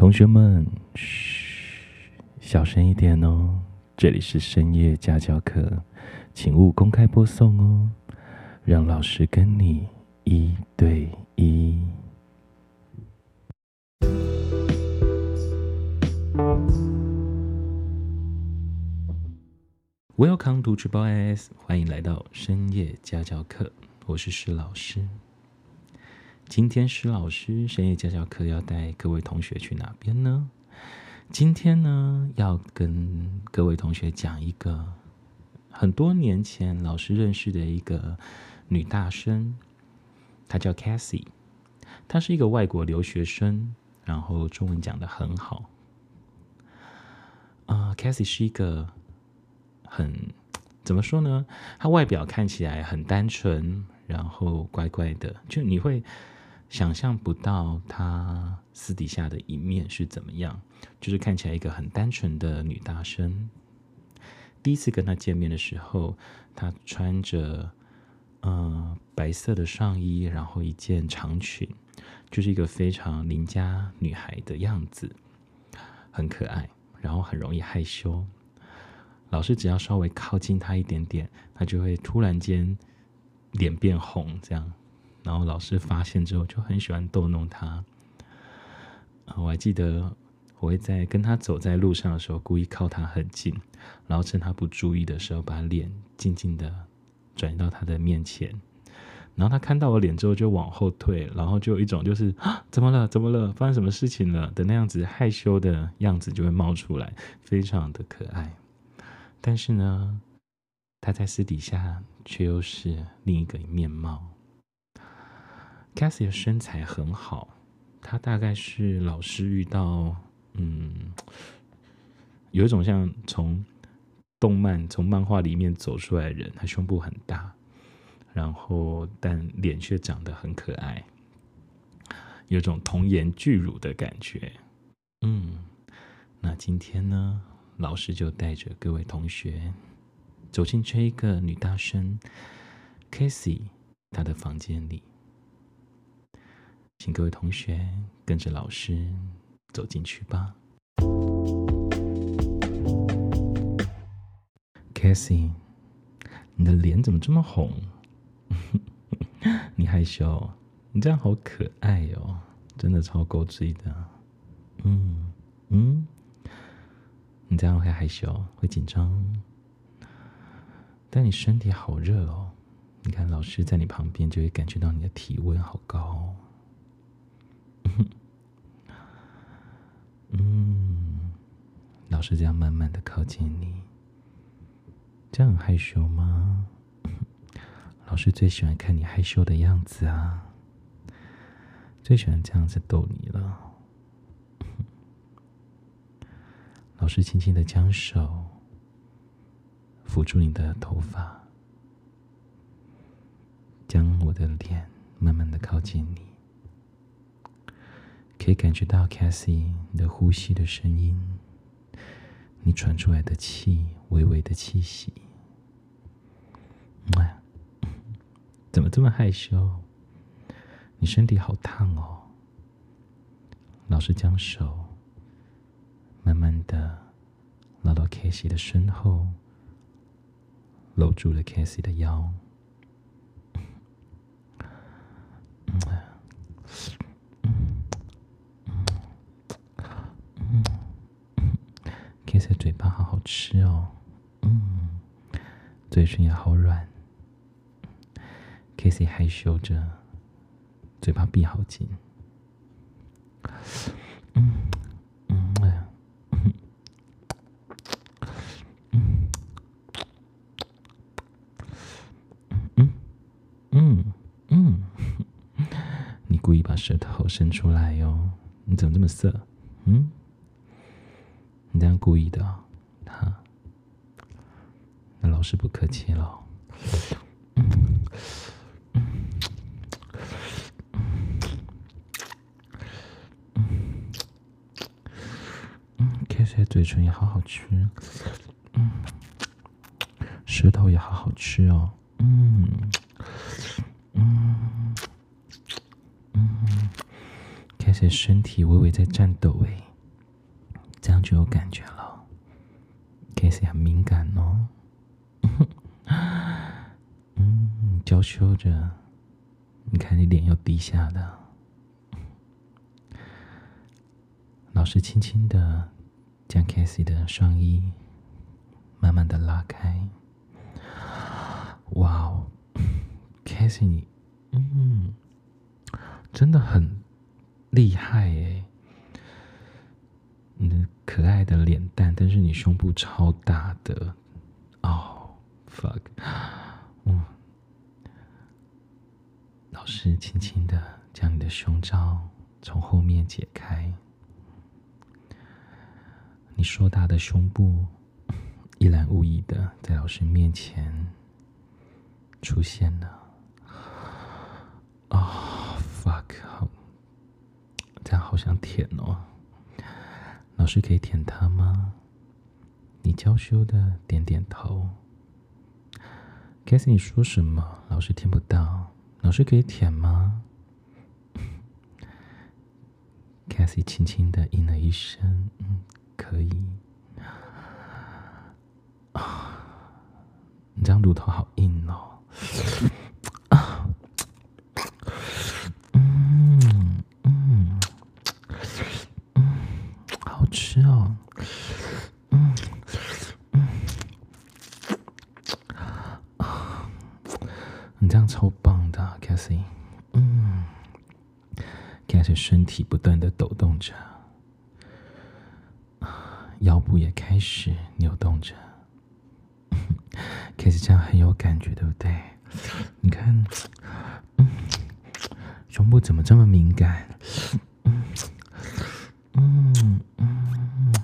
同学们，嘘，小声一点哦。这里是深夜家教课，请勿公开播送哦。让老师跟你一对一。Welcome to Triple S，欢迎来到深夜家教课，我是施老师。今天施老师深夜家教课要带各位同学去哪边呢？今天呢，要跟各位同学讲一个很多年前老师认识的一个女大生，她叫 Cassie，她是一个外国留学生，然后中文讲得很好。啊、uh，Cassie 是一个很怎么说呢？她外表看起来很单纯，然后乖乖的，就你会。想象不到她私底下的一面是怎么样，就是看起来一个很单纯的女大生。第一次跟她见面的时候，她穿着呃白色的上衣，然后一件长裙，就是一个非常邻家女孩的样子，很可爱，然后很容易害羞。老师只要稍微靠近她一点点，她就会突然间脸变红，这样。然后老师发现之后就很喜欢逗弄他。我还记得我会在跟他走在路上的时候，故意靠他很近，然后趁他不注意的时候，把脸静静的转移到他的面前。然后他看到我脸之后就往后退，然后就有一种就是啊，怎么了？怎么了？发生什么事情了？的那样子害羞的样子就会冒出来，非常的可爱。但是呢，他在私底下却又是另一个面貌。Cassie 的身材很好，她大概是老师遇到，嗯，有一种像从动漫、从漫画里面走出来的人，她胸部很大，然后但脸却长得很可爱，有种童颜巨乳的感觉。嗯，那今天呢，老师就带着各位同学走进这一个女大生 Cassie 她的房间里。请各位同学跟着老师走进去吧。Cassie，你的脸怎么这么红？你害羞？你这样好可爱哦，真的超勾追的。嗯嗯，你这样会害羞，会紧张，但你身体好热哦。你看，老师在你旁边就会感觉到你的体温好高。嗯，老师这样慢慢的靠近你，这样很害羞吗？老师最喜欢看你害羞的样子啊，最喜欢这样子逗你了。老师轻轻的将手抚住你的头发，将我的脸慢慢的靠近你。可以感觉到 Cassie 你的呼吸的声音，你喘出来的气，微微的气息。哇，怎么这么害羞？你身体好烫哦。老师将手慢慢的拉到 Cassie 的身后，搂住了 Cassie 的腰。嘴巴好好吃哦，嗯，嘴唇也好软。Cassie 害羞着，嘴巴闭好紧。嗯嗯嗯嗯嗯嗯，你故意把舌头伸出来哟？你怎么这么色？嗯？你这样故意的，哈？那老师不客气了。嗯嗯嗯嗯，Cassie 嘴唇也好好吃，嗯，舌头也好好吃哦，嗯嗯嗯，Cassie 身体微微在颤抖，哎。就有感觉了。Casey 很敏感哦。嗯，娇羞着，你看你脸又低下的。老师轻轻的将 Casey 的上衣慢慢的拉开。哇哦，Casey 你，嗯，真的很厉害诶。你的可爱的脸蛋，但是你胸部超大的。哦，fuck，嗯，老师轻轻的将你的胸罩从后面解开。你硕大的胸部一览无遗的在老师面前出现了。啊、，fuck，好，这样好想舔哦。老师可以舔他吗？你娇羞的点点头。Casey，你说什么？老师听不到。老师可以舔吗？Casey 轻轻的应了一声，嗯。可以啊，你这样乳头好硬哦，啊，嗯嗯嗯，好吃哦，嗯嗯啊，你这样超棒，Cassie，嗯，Cassie 身体不断的抖动着。腰部也开始扭动着，开始这样很有感觉，对不对？你看，嗯，胸部怎么这么敏感？嗯嗯嗯。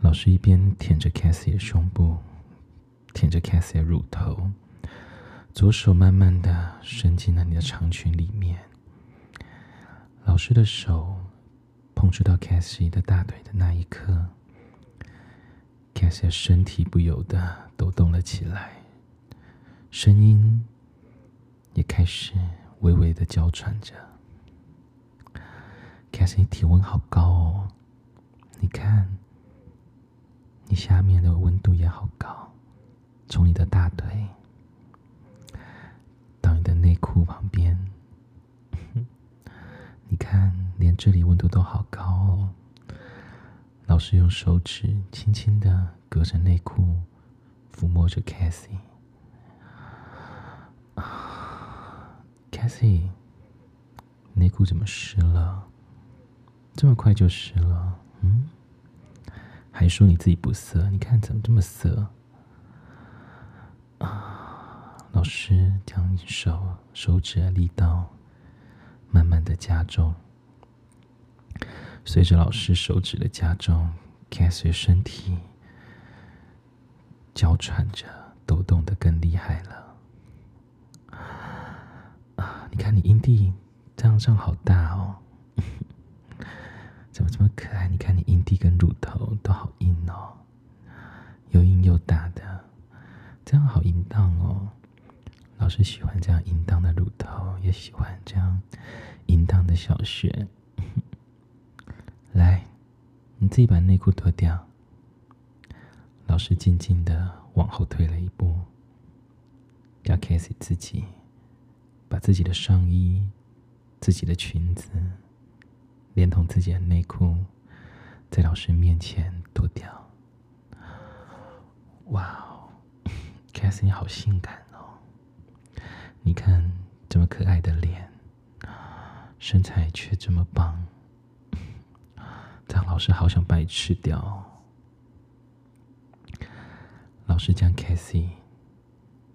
老师一边舔着 Cassie 的胸部，舔着 Cassie 的乳头，左手慢慢的伸进了你的长裙里面。老师的手。碰触到 Cassie 的大腿的那一刻，Cassie 身体不由得抖动了起来，声音也开始微微的娇喘着。Cassie 体温好高哦，你看，你下面的温度也好高，从你的大腿内裤旁边，你看。连这里温度都好高哦。老师用手指轻轻的隔着内裤抚摸着 Cassie。啊，Cassie，内裤怎么湿了？这么快就湿了？嗯？还说你自己不色？你看怎么这么色？啊，老师将手手指的力道慢慢的加重。随着老师手指的加重凯瑞身体娇喘着，抖动得更厉害了。啊，你看你阴蒂这样这样好大哦，怎么这么可爱？你看你阴蒂跟乳头都好硬哦，又硬又大的，这样好淫荡哦。老师喜欢这样淫荡的乳头，也喜欢这样淫荡的小穴。来，你自己把内裤脱掉。老师静静的往后退了一步，要 k i s 自己把自己的上衣、自己的裙子，连同自己的内裤，在老师面前脱掉。哇哦 k i s 你好性感！你看这么可爱的脸，身材却这么棒。张老师好想把你吃掉。老师将 Cassie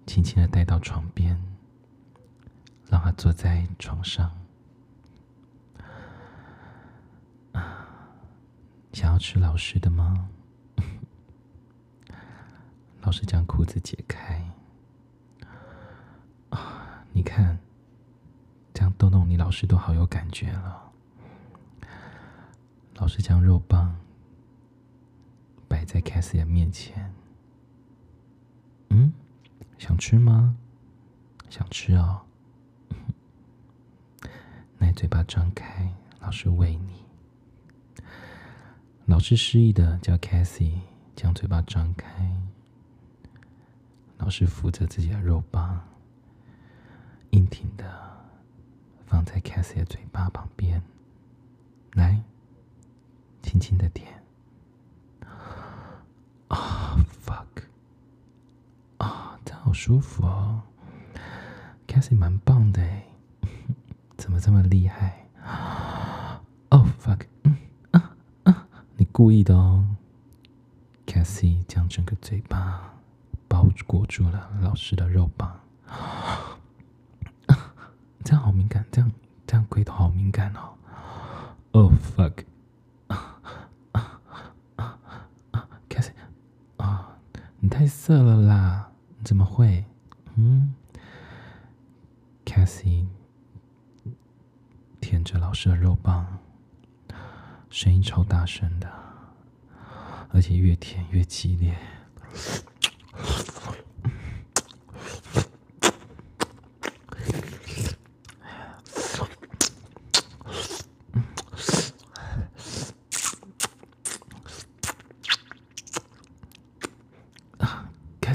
轻轻的带到床边，让她坐在床上。想要吃老师的吗？老师将裤子解开。你看，这样逗弄你，老师都好有感觉了。老师将肉棒摆在 Cassie 的面前。嗯，想吃吗？想吃哦。那嘴巴张开，老师喂你。老师示意的叫 Cassie 将嘴巴张开，老师扶着自己的肉棒，硬挺的放在 Cassie 的嘴巴旁边，来，轻轻的舔。啊、，fuck！啊、oh，这好舒服哦，Cassie 蛮棒的哎，怎么这么厉害？哦，fuck 啊啊，你。故意的哦，Cassie 将整个嘴巴包裹住了老师的肉棒，这样好敏感，这样这样龟头好敏感哦。Oh fuck！啊 Cassie 啊，你太色了啦！你怎么会？嗯，Cassie 舔着老师的肉棒，声音超大声的。而且越舔越激烈。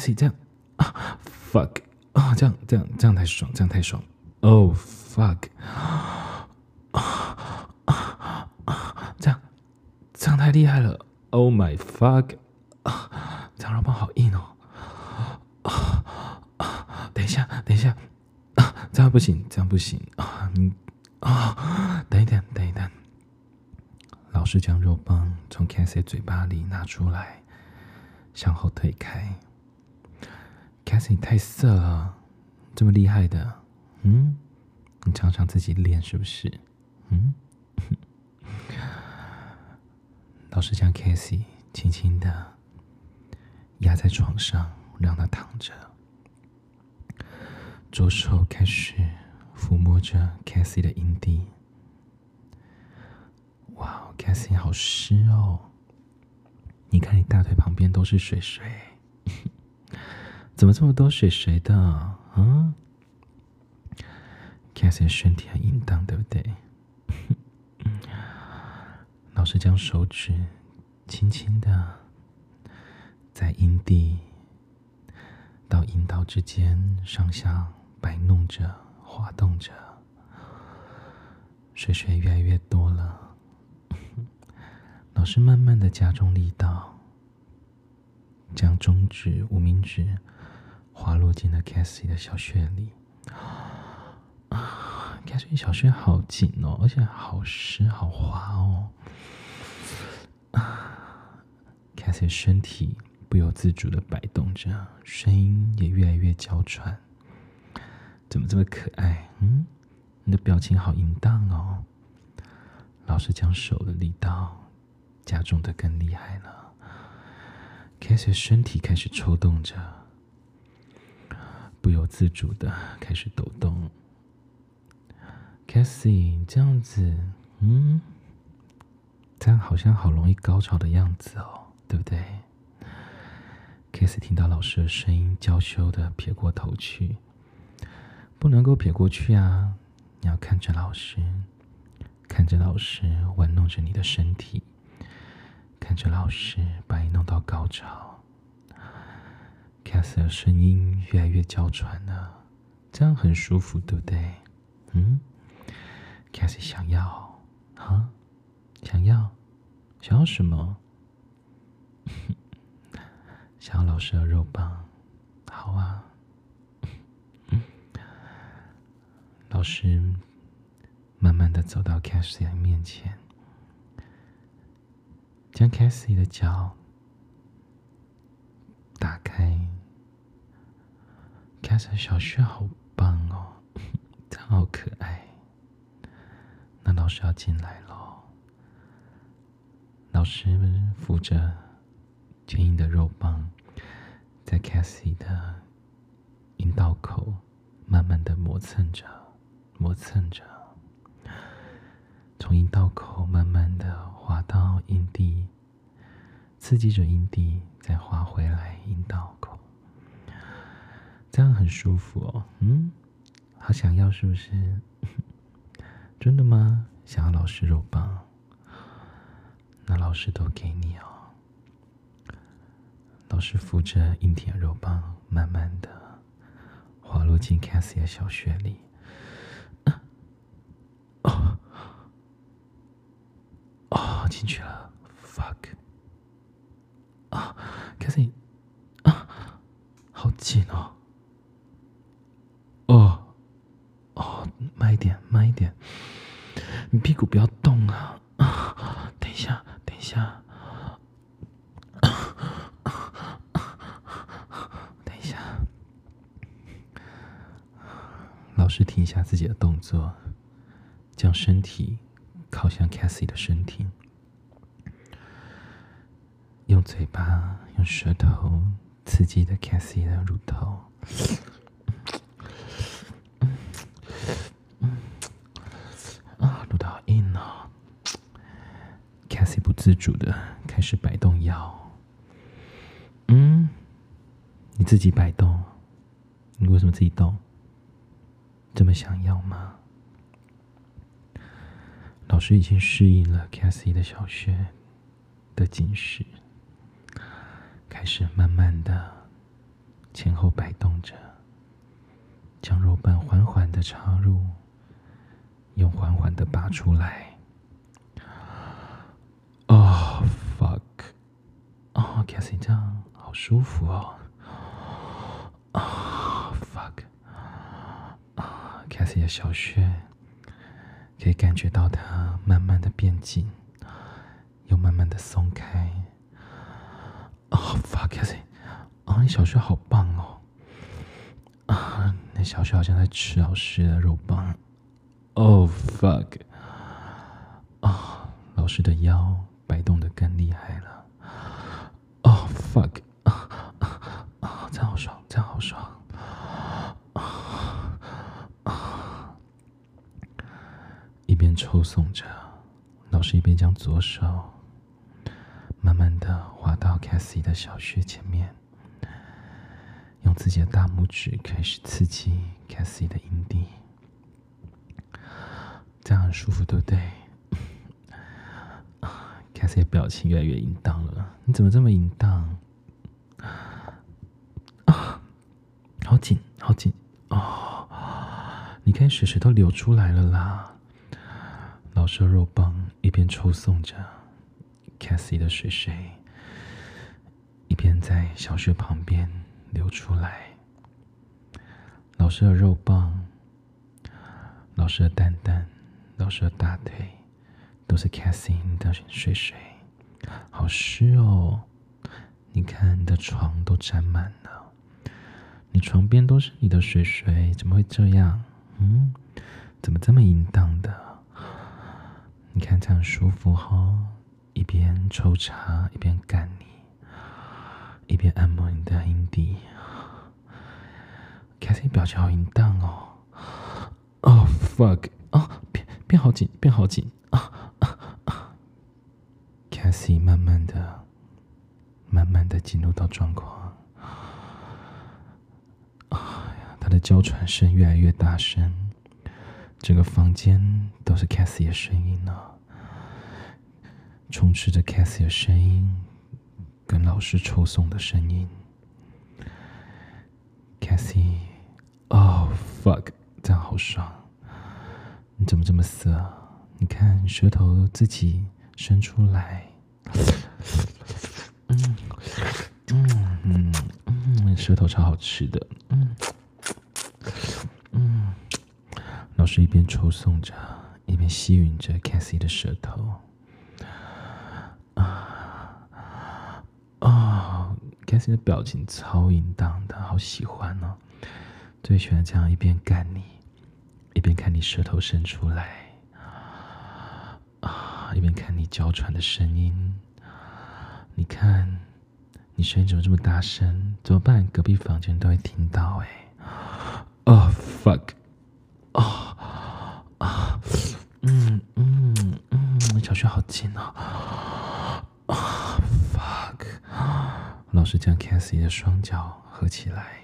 啊，开始这样啊，fuck 啊，这样这样这样太爽，这样太爽。Oh fuck 啊啊啊！这样这样太厉害了。Oh my fuck！啊，这肉棒好硬哦！啊啊，等一下，等一下，啊，这样不行，这样不行啊！你啊，等一等，等一等。老师将肉棒从 Cassie 嘴巴里拿出来，向后推开。Cassie，你太色了，这么厉害的，嗯？你常常自己练是不是？嗯？老师将 Cassie 轻轻的压在床上，让她躺着，左手开始抚摸着 Cassie 的阴蒂。哇，Cassie 好湿哦！你看你大腿旁边都是水水，怎么这么多水水的？嗯，Cassie 身体很淫荡，对不对？老师将手指轻轻的在阴蒂到阴道之间上下摆弄着、滑动着，水水越来越多了。老师慢慢的加重力道，将中指、无名指滑落进了 Cassie 的小穴里。啊，Cassie 小穴好紧哦，而且好湿、好滑哦。Cassie 身体不由自主的摆动着，声音也越来越娇喘。怎么这么可爱？嗯，你的表情好淫荡哦。老师将手的力道加重的更厉害了。Cassie 身体开始抽动着，不由自主的开始抖动。Cassie 这样子，嗯。这样好像好容易高潮的样子哦，对不对？Cassie 听到老师的声音，娇羞的撇过头去。不能够撇过去啊！你要看着老师，看着老师玩弄着你的身体，看着老师把你弄到高潮。Cass 的声音越来越娇喘了，这样很舒服，对不对？嗯，Cass 想要啊。想要，想要什么？想要老师的肉棒，好啊。老师慢慢的走到 Cassie 面前，将 Cassie 的脚打开。小雪好棒哦，真好可爱。那老师要进来了。老师扶着坚硬的肉棒，在 Cassie 的阴道口慢慢的磨蹭着，磨蹭着，从阴道口慢慢的滑到阴蒂，刺激着阴蒂，再滑回来阴道口，这样很舒服哦。嗯，好想要是不是？真的吗？想要老师肉棒？那老师都给你哦。老师扶着硬挺肉棒，慢慢的滑落进 Cassie 的小穴里。哦，哦，进去了，fuck！啊，Cassie，啊，好紧。哦，哦，慢一点，慢一点，你屁股不要动啊！等一下，等一下，等一下。老师停下自己的动作，将身体靠向 Cassie 的身体，用嘴巴、用舌头刺激的 Cassie 的乳头，啊，乳头好硬哦！Cassie 不自主的开始摆动腰，嗯，你自己摆动，你为什么自己动？这么想要吗？老师已经适应了 Cassie 的小穴的紧实，开始慢慢的前后摆动着，将肉棒缓缓的插入，又缓缓的拔出来。哦、oh，fuck！哦，Cassie 这样好舒服哦。啊 fuck 啊 cassie 的小穴可以感觉到它慢慢的变紧，又慢慢的松开。Oh fuck，Cassie，啊，你小穴好棒哦！啊，那小穴好像在吃老师的肉棒。Oh fuck，啊，老师的腰摆动的更厉害了。Fuck，啊啊啊，这样好爽，这样好爽。抽送着，老师一边将左手慢慢的滑到 Cassie 的小穴前面，用自己的大拇指开始刺激 Cassie 的阴蒂，这样很舒服，对不对？Cassie 的表情越来越淫荡了，你怎么这么淫荡？啊，好紧，好紧哦！你看水水都流出来了啦。老师的肉棒一边抽送着 Cassie 的水水，一边在小穴旁边流出来。老师的肉棒、老师的蛋蛋、老师的大腿，都是 Cassie 的水水，好湿哦！你看你的床都沾满了，你床边都是你的水水，怎么会这样？嗯，怎么这么淫荡的？你看这样舒服哦，一边抽插一边干你，一边按摩你的阴蒂。Cassie 表情好淫荡哦，Oh fuck 啊，变变好紧，变好紧啊！Cassie 慢慢的、慢慢的进入到状况，哎呀，他的娇喘声越来越大声。整个房间都是 Cassie 的声音呢、充斥着 Cassie 的声音跟老师抽送的声音。Cassie，Oh fuck，这样好爽！你怎么这么色？你看舌头自己伸出来，嗯嗯嗯，舌头超好吃的，嗯。老师一边抽送着，一边吸吮着 Cassie 的舌头。啊啊！Cassie 的表情超淫荡的，好喜欢哦！最喜欢这样一边干你，一边看你舌头伸出来，啊，一边看你娇喘的声音。你看，你声音怎么这么大声？怎么办？隔壁房间都会听到哎！哦，fuck！哦。小穴好近哦！啊，fuck！老师将 Cassie 的双脚合起来，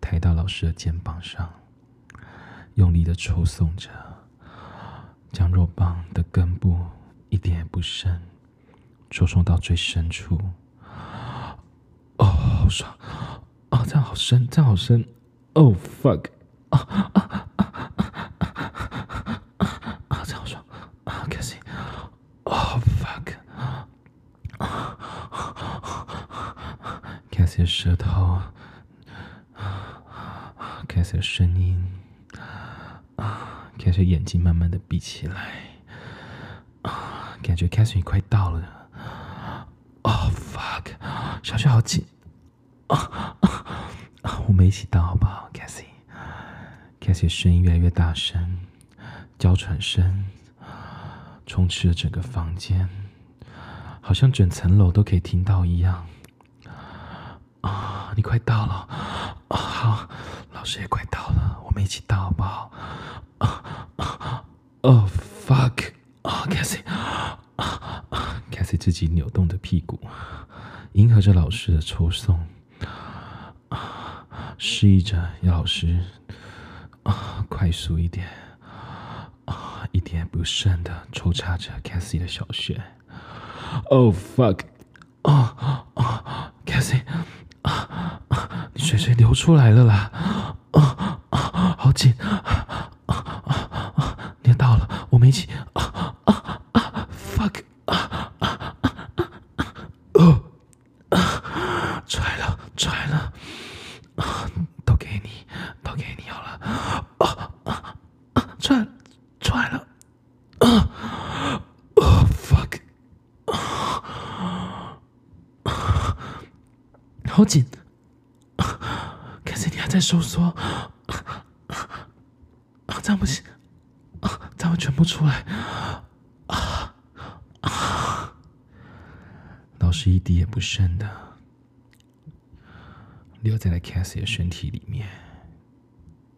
抬到老师的肩膀上，用力的抽送着，将肉棒的根部一点也不深，抽送到最深处。哦，好爽！哦，这样好深，这样好深。Oh fuck！啊啊啊啊啊啊！啊这样好爽啊，Cassie！Oh fuck！啊，Cassie 舌头，Cassie 的声音，啊，Cassie 眼睛慢慢的闭起来，啊，感觉 Cassie 快到了。小穴好紧。啊啊！我们一起到好不好，Cassie？Cassie 声音越来越大声，娇喘声充斥了整个房间，好像整层楼都可以听到一样。啊！你快到了啊！好，老师也快到了，我们一起到好不好？啊啊！Oh fuck！啊，Cassie！啊啊！Cassie 自己扭动着屁股，迎合着老师的抽送。示意着要老师啊，快速一点啊，一点不剩的抽插着 Cassie 的小穴。Oh fuck！啊啊，Cassie！啊啊，你水水流出来了啦！啊啊，好紧！啊啊啊，你到了，我们一起！啊啊啊！Fuck！啊啊啊啊！哦，出来了，出来了！啊，都给你，都给你好了。啊啊啊！出来，出来了。啊，Oh fuck！啊，好紧。可是你还在收缩。啊，这样不行。啊，这样全部出来。啊啊！老师一滴也不剩的。留在了 Cassie 的身体里面，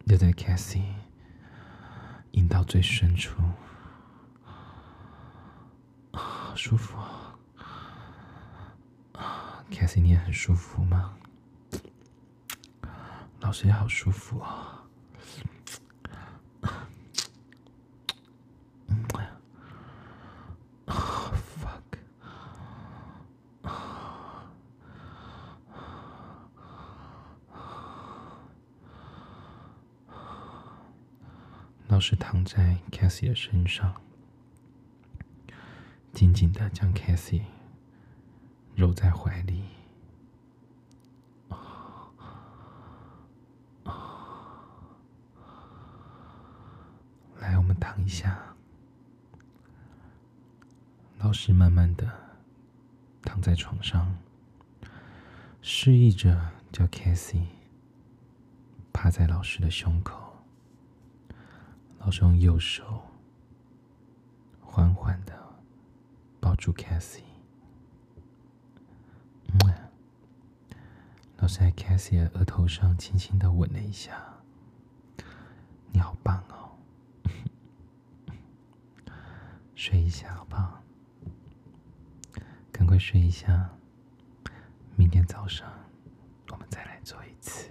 留在 Cassie 阴道最深处，啊，舒服！啊，Cassie 你也很舒服吗？老师也好舒服啊。老师躺在 Cassie 的身上，紧紧的将 Cassie 揉在怀里。来，我们躺一下。老师慢慢的躺在床上，示意着叫 Cassie 趴在老师的胸口。老师用右手缓缓的抱住 Cassie，老师在 Cassie 额头上轻轻的吻了一下。你好棒哦，睡一下好不好？赶快睡一下，明天早上我们再来做一次。